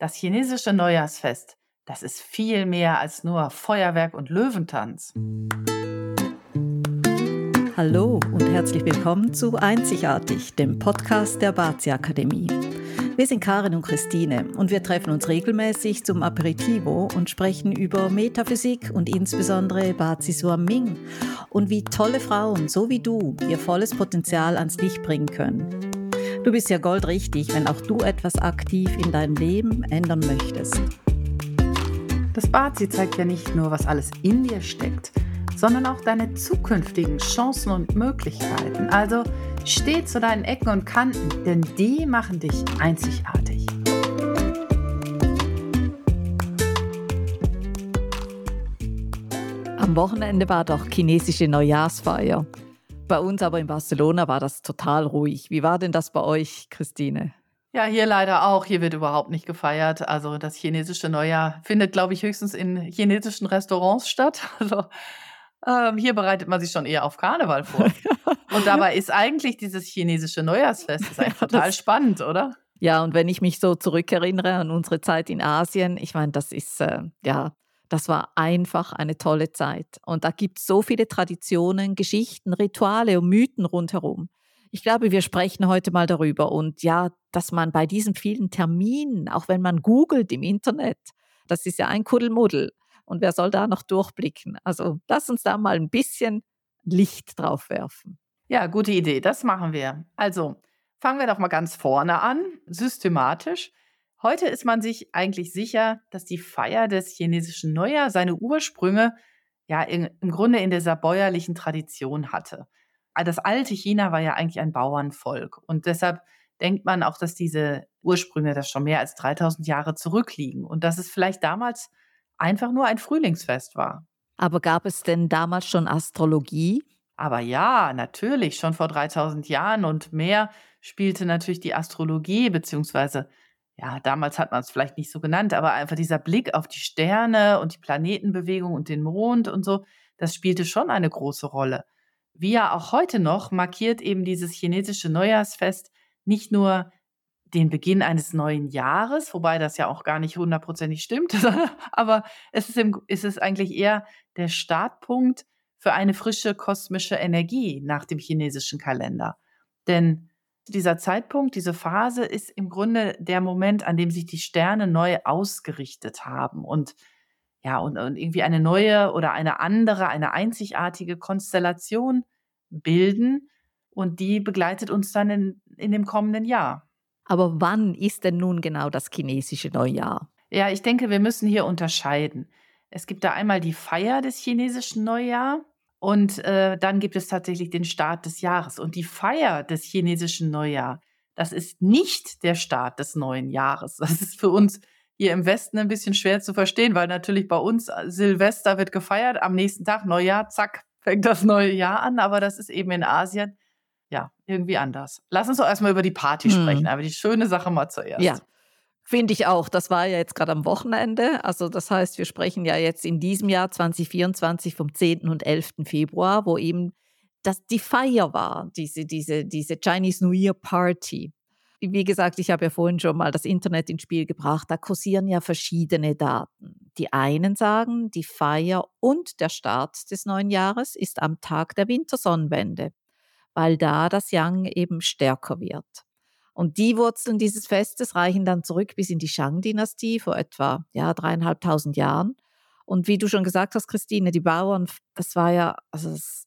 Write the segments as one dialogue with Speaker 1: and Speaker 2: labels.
Speaker 1: Das chinesische Neujahrsfest, das ist viel mehr als nur Feuerwerk und Löwentanz.
Speaker 2: Hallo und herzlich willkommen zu Einzigartig, dem Podcast der Bazi Akademie. Wir sind Karin und Christine und wir treffen uns regelmäßig zum Aperitivo und sprechen über Metaphysik und insbesondere Bazi Suaming und wie tolle Frauen, so wie du, ihr volles Potenzial ans Licht bringen können. Du bist ja goldrichtig, wenn auch du etwas aktiv in deinem Leben ändern möchtest.
Speaker 1: Das Bazi zeigt ja nicht nur, was alles in dir steckt, sondern auch deine zukünftigen Chancen und Möglichkeiten. Also Steh zu deinen Ecken und Kanten, denn die machen dich einzigartig.
Speaker 2: Am Wochenende war doch chinesische Neujahrsfeier. Bei uns aber in Barcelona war das total ruhig. Wie war denn das bei euch, Christine?
Speaker 1: Ja, hier leider auch. Hier wird überhaupt nicht gefeiert. Also das chinesische Neujahr findet, glaube ich, höchstens in chinesischen Restaurants statt. Also ähm, hier bereitet man sich schon eher auf Karneval vor. Und dabei ist eigentlich dieses chinesische Neujahrsfest ist eigentlich total das, spannend, oder?
Speaker 2: Ja, und wenn ich mich so zurückerinnere an unsere Zeit in Asien, ich meine, das ist, äh, ja, das war einfach eine tolle Zeit. Und da gibt es so viele Traditionen, Geschichten, Rituale und Mythen rundherum. Ich glaube, wir sprechen heute mal darüber. Und ja, dass man bei diesen vielen Terminen, auch wenn man googelt im Internet, das ist ja ein Kuddelmuddel. Und wer soll da noch durchblicken? Also lass uns da mal ein bisschen Licht drauf werfen.
Speaker 1: Ja, gute Idee. Das machen wir. Also fangen wir doch mal ganz vorne an, systematisch. Heute ist man sich eigentlich sicher, dass die Feier des chinesischen Neujahr seine Ursprünge ja in, im Grunde in dieser bäuerlichen Tradition hatte. Das alte China war ja eigentlich ein Bauernvolk und deshalb denkt man auch, dass diese Ursprünge das schon mehr als 3000 Jahre zurückliegen und dass es vielleicht damals einfach nur ein Frühlingsfest war.
Speaker 2: Aber gab es denn damals schon Astrologie?
Speaker 1: Aber ja, natürlich, schon vor 3000 Jahren und mehr spielte natürlich die Astrologie, beziehungsweise, ja, damals hat man es vielleicht nicht so genannt, aber einfach dieser Blick auf die Sterne und die Planetenbewegung und den Mond und so, das spielte schon eine große Rolle. Wie ja auch heute noch markiert eben dieses chinesische Neujahrsfest nicht nur den Beginn eines neuen Jahres, wobei das ja auch gar nicht hundertprozentig stimmt, aber es ist, im, ist es eigentlich eher der Startpunkt für eine frische kosmische Energie nach dem chinesischen Kalender. Denn dieser Zeitpunkt, diese Phase ist im Grunde der Moment, an dem sich die Sterne neu ausgerichtet haben und ja, und, und irgendwie eine neue oder eine andere, eine einzigartige Konstellation bilden und die begleitet uns dann in, in dem kommenden Jahr.
Speaker 2: Aber wann ist denn nun genau das chinesische Neujahr?
Speaker 1: Ja, ich denke, wir müssen hier unterscheiden. Es gibt da einmal die Feier des chinesischen Neujahrs und äh, dann gibt es tatsächlich den Start des Jahres. Und die Feier des chinesischen Neujahrs, das ist nicht der Start des neuen Jahres. Das ist für uns hier im Westen ein bisschen schwer zu verstehen, weil natürlich bei uns äh, Silvester wird gefeiert, am nächsten Tag Neujahr, zack, fängt das neue Jahr an. Aber das ist eben in Asien ja, irgendwie anders. Lass uns doch erstmal über die Party hm. sprechen, aber die schöne Sache mal zuerst.
Speaker 2: Ja. Finde ich auch. Das war ja jetzt gerade am Wochenende. Also das heißt, wir sprechen ja jetzt in diesem Jahr 2024 vom 10. und 11. Februar, wo eben das die Feier war, diese, diese, diese Chinese New Year Party. Wie gesagt, ich habe ja vorhin schon mal das Internet ins Spiel gebracht. Da kursieren ja verschiedene Daten. Die einen sagen, die Feier und der Start des neuen Jahres ist am Tag der Wintersonnenwende weil da das Yang eben stärker wird. Und die Wurzeln dieses Festes reichen dann zurück bis in die Shang-Dynastie vor etwa ja, dreieinhalbtausend Jahren. Und wie du schon gesagt hast, Christine, die Bauern, das war ja, also das,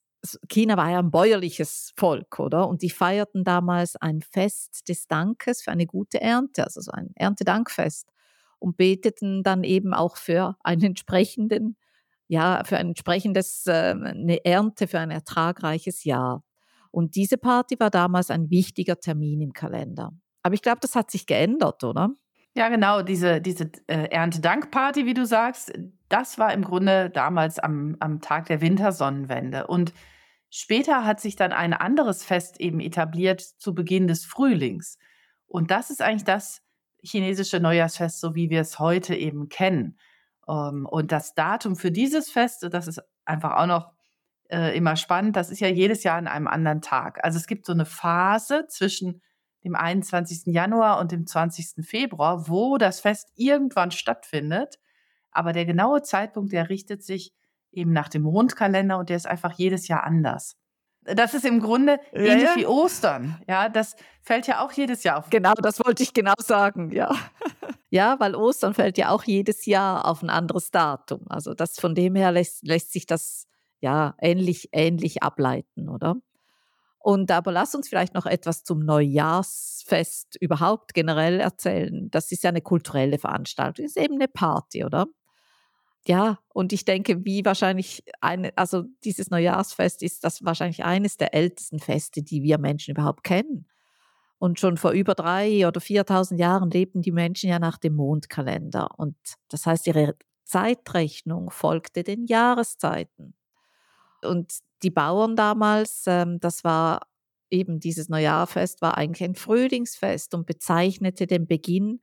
Speaker 2: China war ja ein bäuerliches Volk, oder? Und die feierten damals ein Fest des Dankes für eine gute Ernte, also so ein Erntedankfest. Und beteten dann eben auch für einen entsprechenden, ja, für ein entsprechendes, äh, eine Ernte, für ein ertragreiches Jahr. Und diese Party war damals ein wichtiger Termin im Kalender. Aber ich glaube, das hat sich geändert, oder?
Speaker 1: Ja, genau, diese, diese äh, Erntedankparty, wie du sagst, das war im Grunde damals am, am Tag der Wintersonnenwende. Und später hat sich dann ein anderes Fest eben etabliert zu Beginn des Frühlings. Und das ist eigentlich das chinesische Neujahrsfest, so wie wir es heute eben kennen. Ähm, und das Datum für dieses Fest, das ist einfach auch noch äh, immer spannend. Das ist ja jedes Jahr an einem anderen Tag. Also es gibt so eine Phase zwischen im 21. Januar und im 20. Februar, wo das Fest irgendwann stattfindet. Aber der genaue Zeitpunkt, der richtet sich eben nach dem Mondkalender und der ist einfach jedes Jahr anders. Das ist im Grunde ja, ähnlich ja. wie Ostern. Ja, das fällt ja auch jedes Jahr auf.
Speaker 2: Genau, das wollte ich genau sagen, ja. ja, weil Ostern fällt ja auch jedes Jahr auf ein anderes Datum. Also das von dem her lässt, lässt sich das ja ähnlich, ähnlich ableiten, oder? Und aber lass uns vielleicht noch etwas zum Neujahrsfest überhaupt generell erzählen. Das ist ja eine kulturelle Veranstaltung, ist eben eine Party, oder? Ja, und ich denke, wie wahrscheinlich eine, also dieses Neujahrsfest ist das wahrscheinlich eines der ältesten Feste, die wir Menschen überhaupt kennen. Und schon vor über drei oder 4000 Jahren lebten die Menschen ja nach dem Mondkalender. Und das heißt, ihre Zeitrechnung folgte den Jahreszeiten. Und die Bauern damals, ähm, das war eben dieses Neujahrfest, war eigentlich ein Frühlingsfest und bezeichnete den Beginn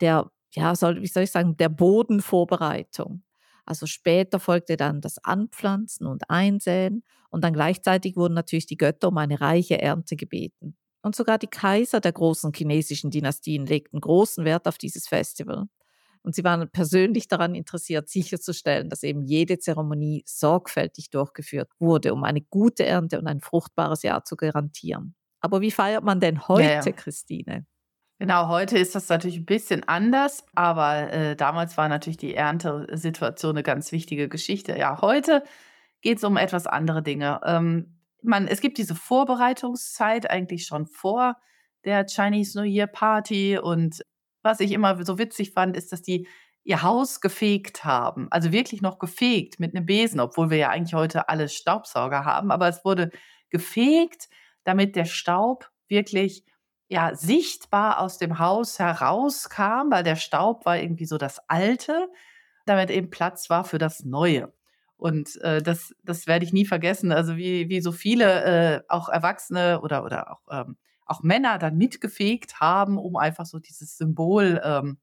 Speaker 2: der, ja, soll, wie soll ich sagen, der Bodenvorbereitung. Also später folgte dann das Anpflanzen und Einsäen und dann gleichzeitig wurden natürlich die Götter um eine reiche Ernte gebeten. Und sogar die Kaiser der großen chinesischen Dynastien legten großen Wert auf dieses Festival. Und sie waren persönlich daran interessiert, sicherzustellen, dass eben jede Zeremonie sorgfältig durchgeführt wurde, um eine gute Ernte und ein fruchtbares Jahr zu garantieren. Aber wie feiert man denn heute, ja, ja. Christine?
Speaker 1: Genau, heute ist das natürlich ein bisschen anders, aber äh, damals war natürlich die Erntesituation eine ganz wichtige Geschichte. Ja, heute geht es um etwas andere Dinge. Ähm, man, es gibt diese Vorbereitungszeit eigentlich schon vor der Chinese New Year Party und was ich immer so witzig fand, ist, dass die ihr Haus gefegt haben. Also wirklich noch gefegt mit einem Besen, obwohl wir ja eigentlich heute alle Staubsauger haben, aber es wurde gefegt, damit der Staub wirklich ja, sichtbar aus dem Haus herauskam, weil der Staub war irgendwie so das Alte, damit eben Platz war für das Neue. Und äh, das, das werde ich nie vergessen. Also wie, wie so viele, äh, auch Erwachsene oder, oder auch, ähm, auch Männer dann mitgefegt haben, um einfach so dieses Symbol ähm,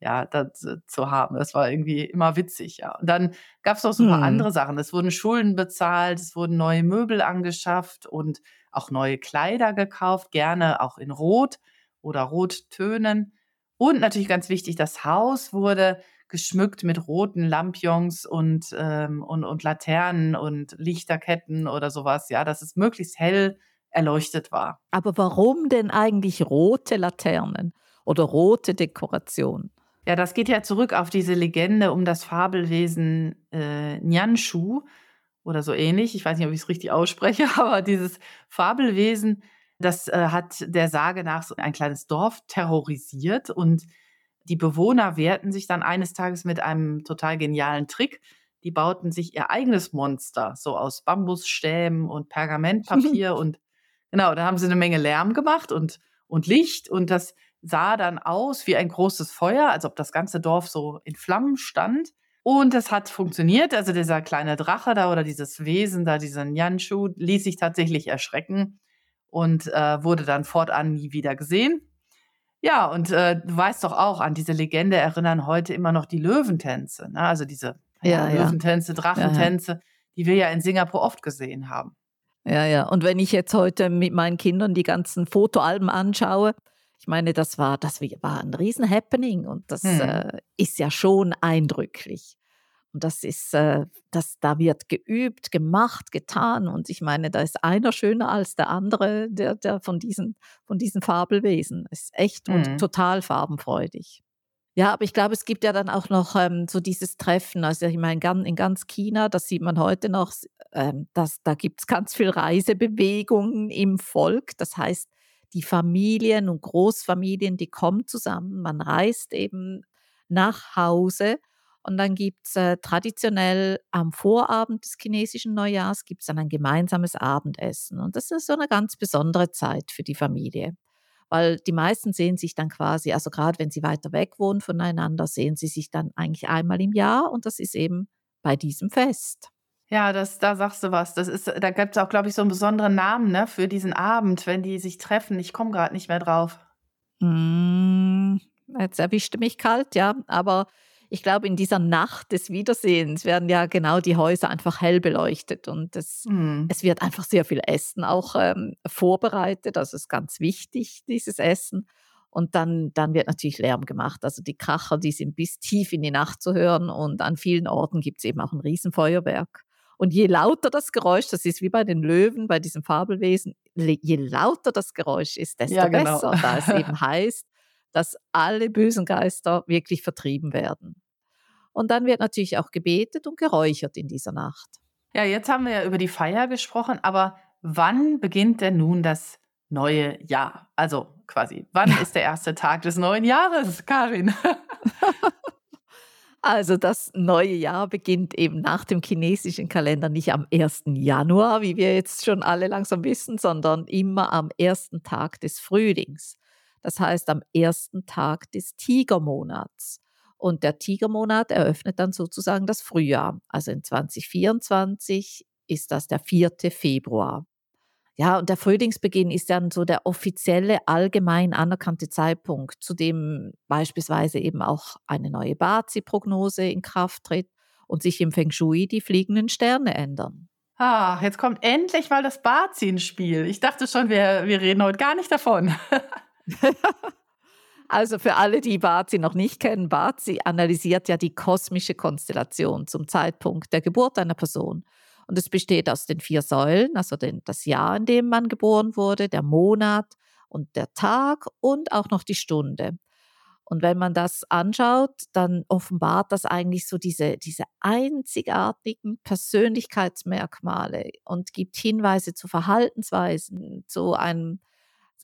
Speaker 1: ja, das, zu haben. Das war irgendwie immer witzig, ja. Und dann gab es noch so ein paar hm. andere Sachen. Es wurden Schulden bezahlt, es wurden neue Möbel angeschafft und auch neue Kleider gekauft, gerne auch in Rot oder Rottönen. Und natürlich ganz wichtig, das Haus wurde geschmückt mit roten Lampions und, ähm, und, und Laternen und Lichterketten oder sowas, ja, dass es möglichst hell erleuchtet war.
Speaker 2: Aber warum denn eigentlich rote Laternen oder rote Dekoration?
Speaker 1: Ja, das geht ja zurück auf diese Legende um das Fabelwesen äh, Nyanshu, oder so ähnlich. Ich weiß nicht, ob ich es richtig ausspreche, aber dieses Fabelwesen, das äh, hat der Sage nach so ein kleines Dorf terrorisiert und die Bewohner wehrten sich dann eines Tages mit einem total genialen Trick. Die bauten sich ihr eigenes Monster, so aus Bambusstäben und Pergamentpapier und genau, da haben sie eine Menge Lärm gemacht und, und Licht und das sah dann aus wie ein großes Feuer, als ob das ganze Dorf so in Flammen stand. Und es hat funktioniert. Also dieser kleine Drache da oder dieses Wesen da, dieser Nyanshu, ließ sich tatsächlich erschrecken und äh, wurde dann fortan nie wieder gesehen. Ja, und äh, du weißt doch auch, an diese Legende erinnern heute immer noch die Löwentänze. Ne? Also diese ja, ja, Löwentänze, Drachentänze, ja, die wir ja in Singapur oft gesehen haben.
Speaker 2: Ja, ja. Und wenn ich jetzt heute mit meinen Kindern die ganzen Fotoalben anschaue, ich meine, das war, das war ein Riesen-Happening und das hm. äh, ist ja schon eindrücklich. Und das ist, äh, das, da wird geübt, gemacht, getan. Und ich meine, da ist einer schöner als der andere, der, der von, diesen, von diesen Fabelwesen. Ist echt mhm. und total farbenfreudig. Ja, aber ich glaube, es gibt ja dann auch noch ähm, so dieses Treffen. Also ich meine, in ganz China, das sieht man heute noch, ähm, dass, da gibt es ganz viel Reisebewegungen im Volk. Das heißt, die Familien und Großfamilien, die kommen zusammen, man reist eben nach Hause und dann gibt es äh, traditionell am Vorabend des chinesischen Neujahrs gibt es dann ein gemeinsames Abendessen und das ist so eine ganz besondere Zeit für die Familie. Weil die meisten sehen sich dann quasi, also gerade wenn sie weiter weg wohnen voneinander, sehen sie sich dann eigentlich einmal im Jahr und das ist eben bei diesem Fest.
Speaker 1: Ja, das, da sagst du was. Das ist, da gibt es auch, glaube ich, so einen besonderen Namen ne, für diesen Abend, wenn die sich treffen. Ich komme gerade nicht mehr drauf.
Speaker 2: Mm, jetzt erwischte mich kalt, ja. Aber ich glaube, in dieser Nacht des Wiedersehens werden ja genau die Häuser einfach hell beleuchtet und es, mhm. es wird einfach sehr viel Essen auch ähm, vorbereitet. Das ist ganz wichtig, dieses Essen. Und dann, dann wird natürlich Lärm gemacht. Also die Kracher, die sind bis tief in die Nacht zu hören und an vielen Orten gibt es eben auch ein Riesenfeuerwerk. Und je lauter das Geräusch, das ist wie bei den Löwen, bei diesem Fabelwesen, je lauter das Geräusch ist, desto ja, genau. besser, da es eben heißt, dass alle bösen Geister wirklich vertrieben werden. Und dann wird natürlich auch gebetet und geräuchert in dieser Nacht.
Speaker 1: Ja, jetzt haben wir ja über die Feier gesprochen, aber wann beginnt denn nun das neue Jahr? Also quasi, wann ist der erste Tag des neuen Jahres, Karin?
Speaker 2: Also das neue Jahr beginnt eben nach dem chinesischen Kalender nicht am 1. Januar, wie wir jetzt schon alle langsam wissen, sondern immer am ersten Tag des Frühlings. Das heißt am ersten Tag des Tigermonats. Und der Tigermonat eröffnet dann sozusagen das Frühjahr. Also in 2024 ist das der 4. Februar. Ja, und der Frühlingsbeginn ist dann so der offizielle, allgemein anerkannte Zeitpunkt, zu dem beispielsweise eben auch eine neue Bazi-Prognose in Kraft tritt und sich im Feng Shui die fliegenden Sterne ändern.
Speaker 1: Ah, jetzt kommt endlich mal das Bazi ins Spiel. Ich dachte schon, wir, wir reden heute gar nicht davon.
Speaker 2: also für alle, die Bazi noch nicht kennen, Bazi analysiert ja die kosmische Konstellation zum Zeitpunkt der Geburt einer Person. Und es besteht aus den vier Säulen, also den, das Jahr, in dem man geboren wurde, der Monat und der Tag und auch noch die Stunde. Und wenn man das anschaut, dann offenbart das eigentlich so diese, diese einzigartigen Persönlichkeitsmerkmale und gibt Hinweise zu Verhaltensweisen, zu einem,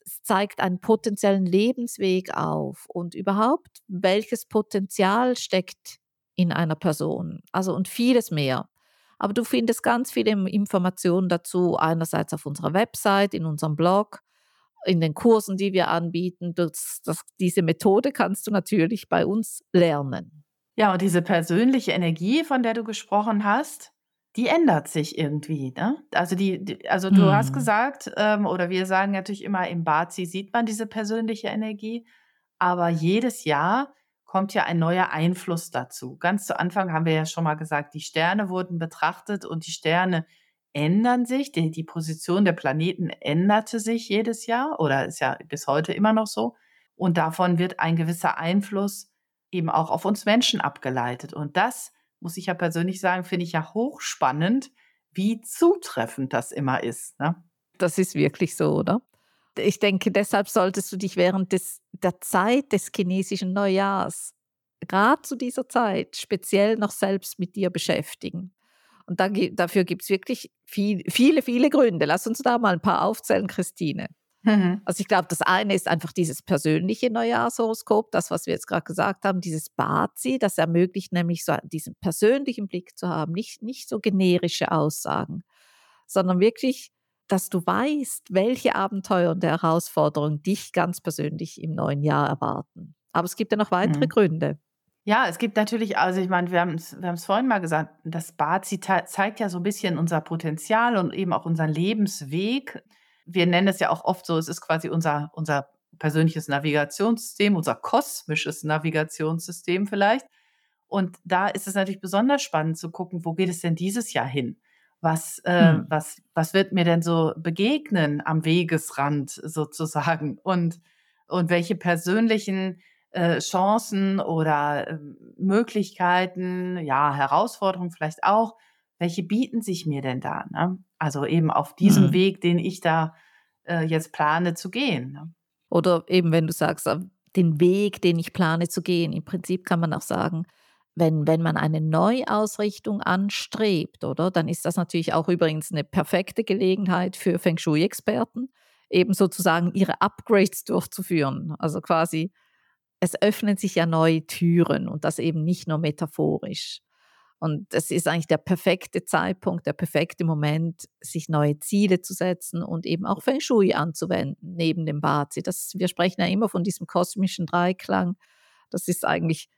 Speaker 2: es zeigt einen potenziellen Lebensweg auf und überhaupt, welches Potenzial steckt in einer Person. Also und vieles mehr. Aber du findest ganz viele Informationen dazu, einerseits auf unserer Website, in unserem Blog, in den Kursen, die wir anbieten. Das, das, diese Methode kannst du natürlich bei uns lernen.
Speaker 1: Ja, und diese persönliche Energie, von der du gesprochen hast, die ändert sich irgendwie. Ne? Also, die, die also du hm. hast gesagt, ähm, oder wir sagen natürlich immer, im Bazi sieht man diese persönliche Energie, aber jedes Jahr kommt ja ein neuer Einfluss dazu. Ganz zu Anfang haben wir ja schon mal gesagt, die Sterne wurden betrachtet und die Sterne ändern sich. Die, die Position der Planeten änderte sich jedes Jahr oder ist ja bis heute immer noch so. Und davon wird ein gewisser Einfluss eben auch auf uns Menschen abgeleitet. Und das, muss ich ja persönlich sagen, finde ich ja hochspannend, wie zutreffend das immer ist. Ne?
Speaker 2: Das ist wirklich so, oder? Ich denke, deshalb solltest du dich während des, der Zeit des chinesischen Neujahrs, gerade zu dieser Zeit, speziell noch selbst mit dir beschäftigen. Und da, dafür gibt es wirklich viel, viele, viele Gründe. Lass uns da mal ein paar aufzählen, Christine. Mhm. Also ich glaube, das eine ist einfach dieses persönliche Neujahrshoroskop, das, was wir jetzt gerade gesagt haben, dieses Bazi, das ermöglicht nämlich so diesen persönlichen Blick zu haben, nicht, nicht so generische Aussagen, sondern wirklich dass du weißt, welche Abenteuer und Herausforderungen dich ganz persönlich im neuen Jahr erwarten. Aber es gibt ja noch weitere mhm. Gründe.
Speaker 1: Ja, es gibt natürlich, also ich meine, wir haben es wir vorhin mal gesagt, das Bazi zeigt ja so ein bisschen unser Potenzial und eben auch unseren Lebensweg. Wir nennen es ja auch oft so, es ist quasi unser, unser persönliches Navigationssystem, unser kosmisches Navigationssystem vielleicht. Und da ist es natürlich besonders spannend zu gucken, wo geht es denn dieses Jahr hin? was, äh, hm. was, was wird mir denn so begegnen am Wegesrand sozusagen und, und welche persönlichen äh, Chancen oder äh, Möglichkeiten, ja, Herausforderungen vielleicht auch, welche bieten sich mir denn da? Ne? Also eben auf diesem mhm. Weg, den ich da äh, jetzt plane zu gehen. Ne?
Speaker 2: Oder eben, wenn du sagst, äh, den Weg, den ich plane zu gehen. Im Prinzip kann man auch sagen, wenn, wenn man eine Neuausrichtung anstrebt, oder, dann ist das natürlich auch übrigens eine perfekte Gelegenheit für Feng Shui-Experten, eben sozusagen ihre Upgrades durchzuführen. Also quasi, es öffnen sich ja neue Türen und das eben nicht nur metaphorisch. Und es ist eigentlich der perfekte Zeitpunkt, der perfekte Moment, sich neue Ziele zu setzen und eben auch Feng Shui anzuwenden, neben dem Bazi. Das, wir sprechen ja immer von diesem kosmischen Dreiklang. Das ist eigentlich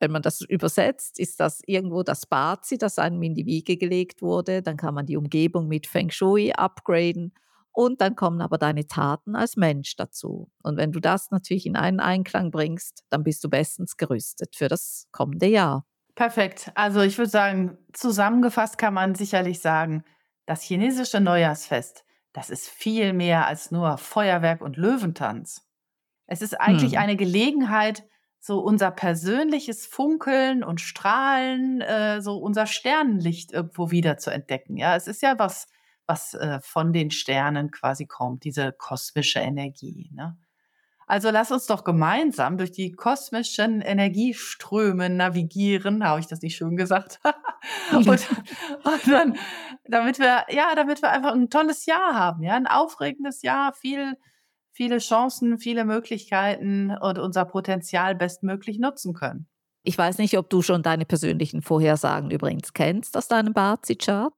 Speaker 2: wenn man das übersetzt, ist das irgendwo das Bazi, das einem in die Wiege gelegt wurde. Dann kann man die Umgebung mit Feng Shui upgraden Und dann kommen aber deine Taten als Mensch dazu. Und wenn du das natürlich in einen Einklang bringst, dann bist du bestens gerüstet für das kommende Jahr.
Speaker 1: Perfekt. Also ich würde sagen, zusammengefasst kann man sicherlich sagen, das chinesische Neujahrsfest, das ist viel mehr als nur Feuerwerk und Löwentanz. Es ist eigentlich hm. eine Gelegenheit, so unser persönliches Funkeln und Strahlen, äh, so unser Sternenlicht irgendwo wieder zu entdecken. Ja, es ist ja was, was äh, von den Sternen quasi kommt, diese kosmische Energie. Ne? Also lass uns doch gemeinsam durch die kosmischen Energieströme navigieren. Habe ich das nicht schön gesagt? und, und, dann, damit wir, ja, damit wir einfach ein tolles Jahr haben, ja, ein aufregendes Jahr, viel viele Chancen, viele Möglichkeiten und unser Potenzial bestmöglich nutzen können.
Speaker 2: Ich weiß nicht, ob du schon deine persönlichen Vorhersagen übrigens kennst aus deinem Bazi-Chart.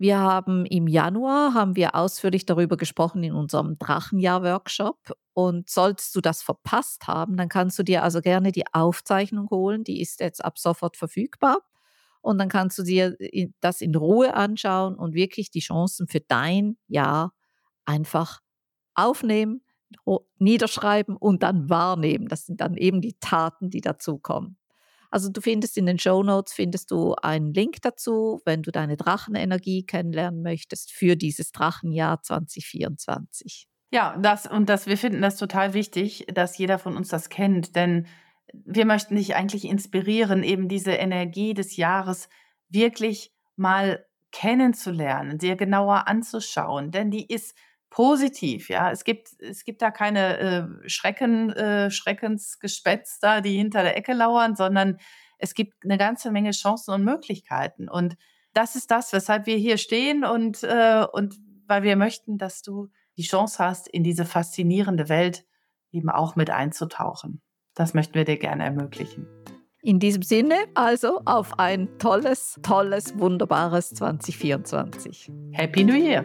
Speaker 2: Wir haben im Januar haben wir ausführlich darüber gesprochen in unserem Drachenjahr-Workshop. Und solltest du das verpasst haben, dann kannst du dir also gerne die Aufzeichnung holen. Die ist jetzt ab sofort verfügbar. Und dann kannst du dir das in Ruhe anschauen und wirklich die Chancen für dein Jahr einfach aufnehmen, niederschreiben und dann wahrnehmen. Das sind dann eben die Taten, die dazukommen. Also du findest in den Show Notes findest du einen Link dazu, wenn du deine Drachenenergie kennenlernen möchtest für dieses Drachenjahr 2024.
Speaker 1: Ja, das und das wir finden das total wichtig, dass jeder von uns das kennt, denn wir möchten dich eigentlich inspirieren, eben diese Energie des Jahres wirklich mal kennenzulernen, dir genauer anzuschauen, denn die ist positiv, ja. Es gibt, es gibt da keine äh, Schrecken, äh, Schreckensgespätster, die hinter der Ecke lauern, sondern es gibt eine ganze Menge Chancen und Möglichkeiten. Und das ist das, weshalb wir hier stehen und, äh, und weil wir möchten, dass du die Chance hast, in diese faszinierende Welt eben auch mit einzutauchen. Das möchten wir dir gerne ermöglichen.
Speaker 2: In diesem Sinne also auf ein tolles, tolles, wunderbares 2024.
Speaker 1: Happy New Year!